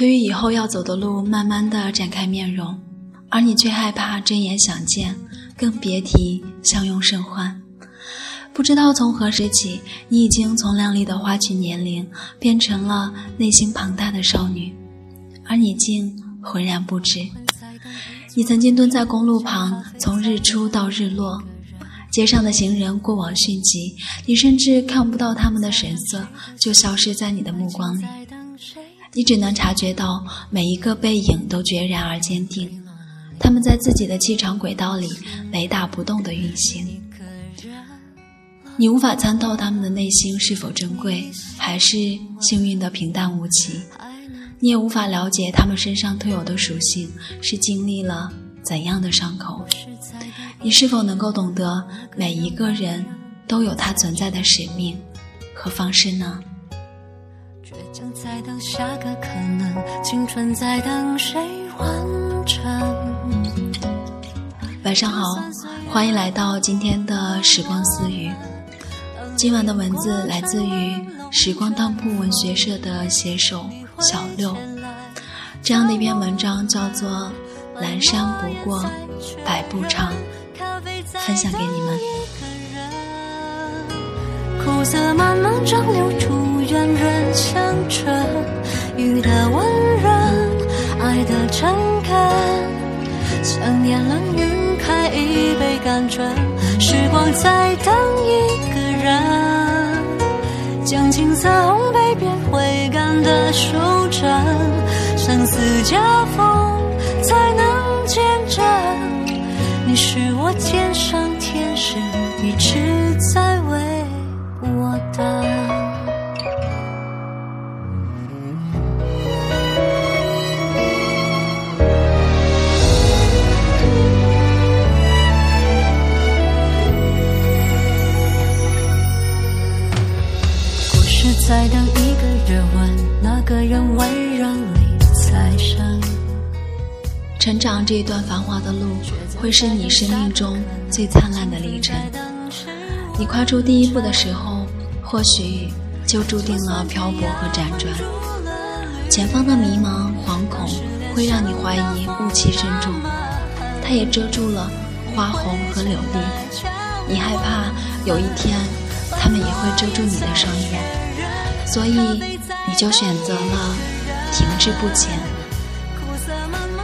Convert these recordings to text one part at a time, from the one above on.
对于以后要走的路，慢慢的展开面容，而你却害怕睁眼想见，更别提相拥甚欢。不知道从何时起，你已经从靓丽的花裙年龄变成了内心庞大的少女，而你竟浑然不知。你曾经蹲在公路旁，从日出到日落，街上的行人过往迅疾，你甚至看不到他们的神色，就消失在你的目光里。你只能察觉到每一个背影都决然而坚定，他们在自己的气场轨道里雷打不动地运行。你无法参透他们的内心是否珍贵，还是幸运的平淡无奇。你也无法了解他们身上特有的属性是经历了怎样的伤口。你是否能够懂得每一个人都有他存在的使命和方式呢？在等下个可能，青春在等谁完成。晚上好，欢迎来到今天的时光私语。今晚的文字来自于时光当铺文学社的写手小六，这样的一篇文章叫做《阑珊不过百步长》，分享给你们。苦涩慢慢蒸馏出圆润香醇，雨的温润，爱的诚恳，想念冷晕开一杯甘醇，时光在等一个。人将青涩烘焙变回甘的书针，生死交锋成长这一段繁华的路，会是你生命中最灿烂的历程。你跨出第一步的时候，或许就注定了漂泊和辗转。前方的迷茫、惶恐，会让你怀疑雾气深重，它也遮住了花红和柳绿。你害怕有一天，它们也会遮住你的双眼。所以，你就选择了停滞不前。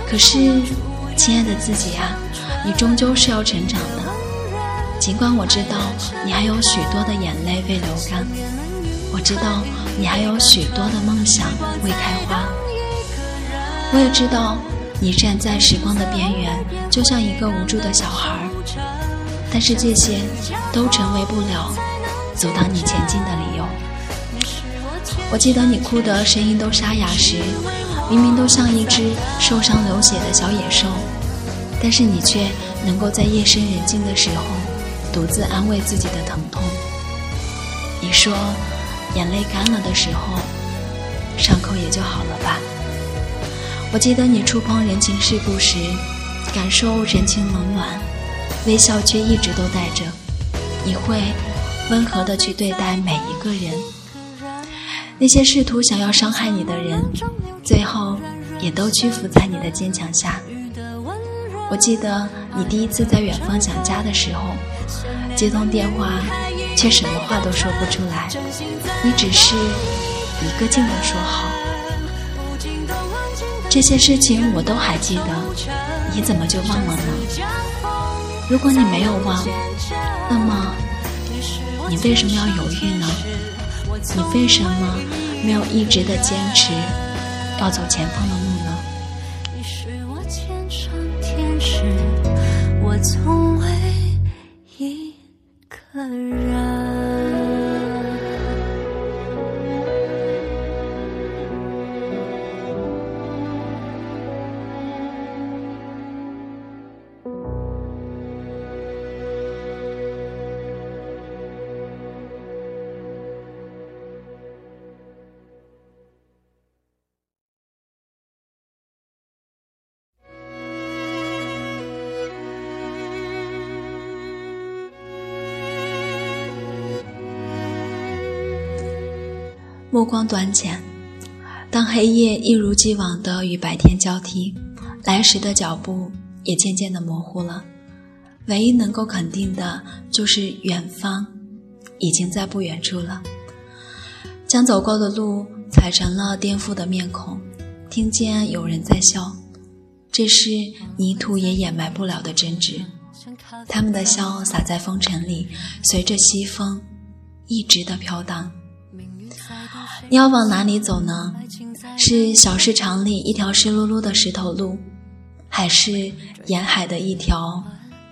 可是，亲爱的自己啊，你终究是要成长的。尽管我知道你还有许多的眼泪未流干，我知道你还有许多的梦想未开花，我也知道你站在时光的边缘，就像一个无助的小孩。但是这些都成为不了阻挡你前进的理由。我记得你哭的声音都沙哑时，明明都像一只受伤流血的小野兽，但是你却能够在夜深人静的时候独自安慰自己的疼痛。你说，眼泪干了的时候，伤口也就好了吧。我记得你触碰人情世故时，感受人情冷暖，微笑却一直都带着。你会温和的去对待每一个人。那些试图想要伤害你的人，最后也都屈服在你的坚强下。我记得你第一次在远方想家的时候，接通电话，却什么话都说不出来，你只是一个劲的说好。这些事情我都还记得，你怎么就忘了呢？如果你没有忘，那么你为什么要犹豫呢？你为什么没有一直的坚持要走前方的路。目光短浅，当黑夜一如既往的与白天交替，来时的脚步也渐渐的模糊了。唯一能够肯定的就是远方，已经在不远处了。将走过的路踩成了颠覆的面孔，听见有人在笑，这是泥土也掩埋不了的真挚。他们的笑洒在风尘里，随着西风，一直的飘荡。你要往哪里走呢？是小市场里一条湿漉漉的石头路，还是沿海的一条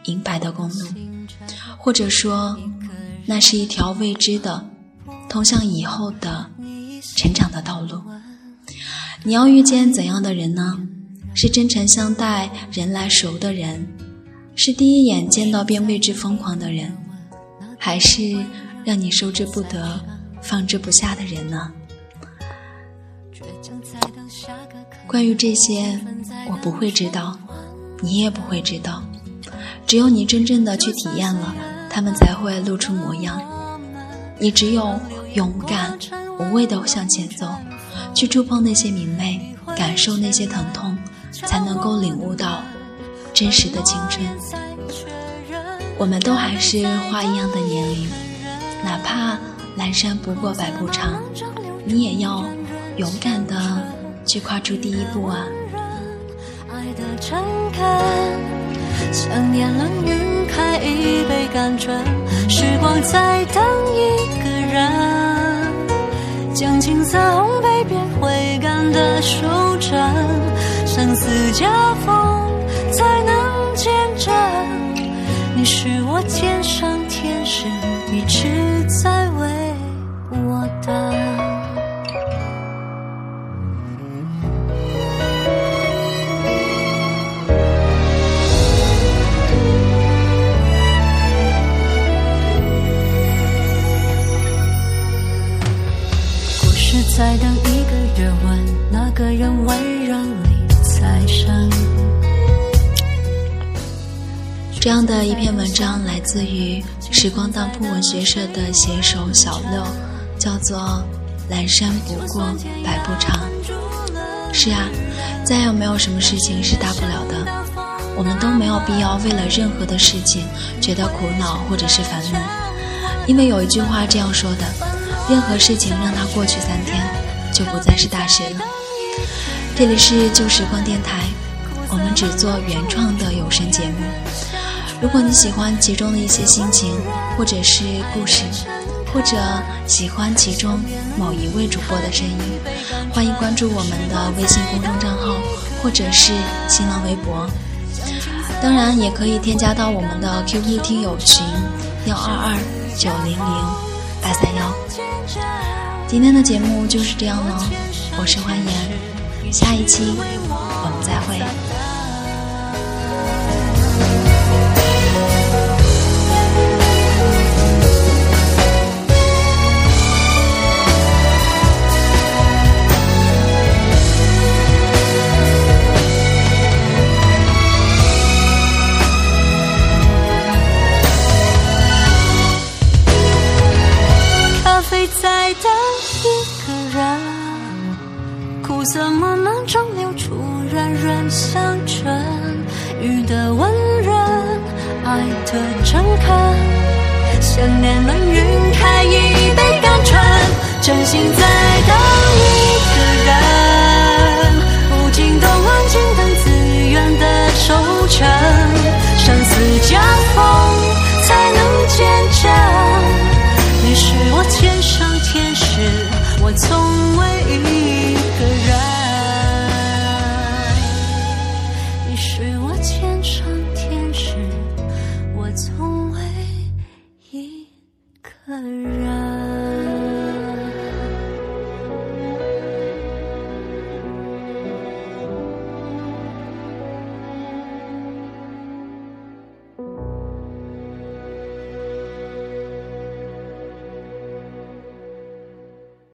银白的公路？或者说，那是一条未知的、通向以后的成长的道路？你要遇见怎样的人呢？是真诚相待、人来熟的人，是第一眼见到便为之疯狂的人，还是让你收之不得、放之不下的人呢？关于这些，我不会知道，你也不会知道。只有你真正的去体验了，他们才会露出模样。你只有勇敢、无畏的向前走，去触碰那些明媚，感受那些疼痛，才能够领悟到真实的青春。我们都还是花一样的年龄，哪怕阑珊不过百步长，你也要勇敢的。去跨出第一步啊！爱的诚恳，想念冷晕开一杯甘醇，时光在等一个人，将青涩烘焙变回甘的守真，生死交锋才能见证，你是我天上一个热吻，那个人温柔里再生。这样的一篇文章来自于时光当铺文学社的写手小六，叫做《阑珊不过百步长》。是啊，再也没有什么事情是大不了的，我们都没有必要为了任何的事情觉得苦恼或者是烦闷，因为有一句话这样说的。任何事情让它过去三天，就不再是大学了。这里是旧时光电台，我们只做原创的有声节目。如果你喜欢其中的一些心情，或者是故事，或者喜欢其中某一位主播的声音，欢迎关注我们的微信公众账号，或者是新浪微博。当然，也可以添加到我们的 QQ 听友群幺二二九零零。八三幺，今天的节目就是这样了，我是欢颜，下一期我们再会。软香唇，雨的温润，爱的诚恳，想念能晕开一杯甘醇，真心在等一个人，无尽的温情等自愿的抽成。安然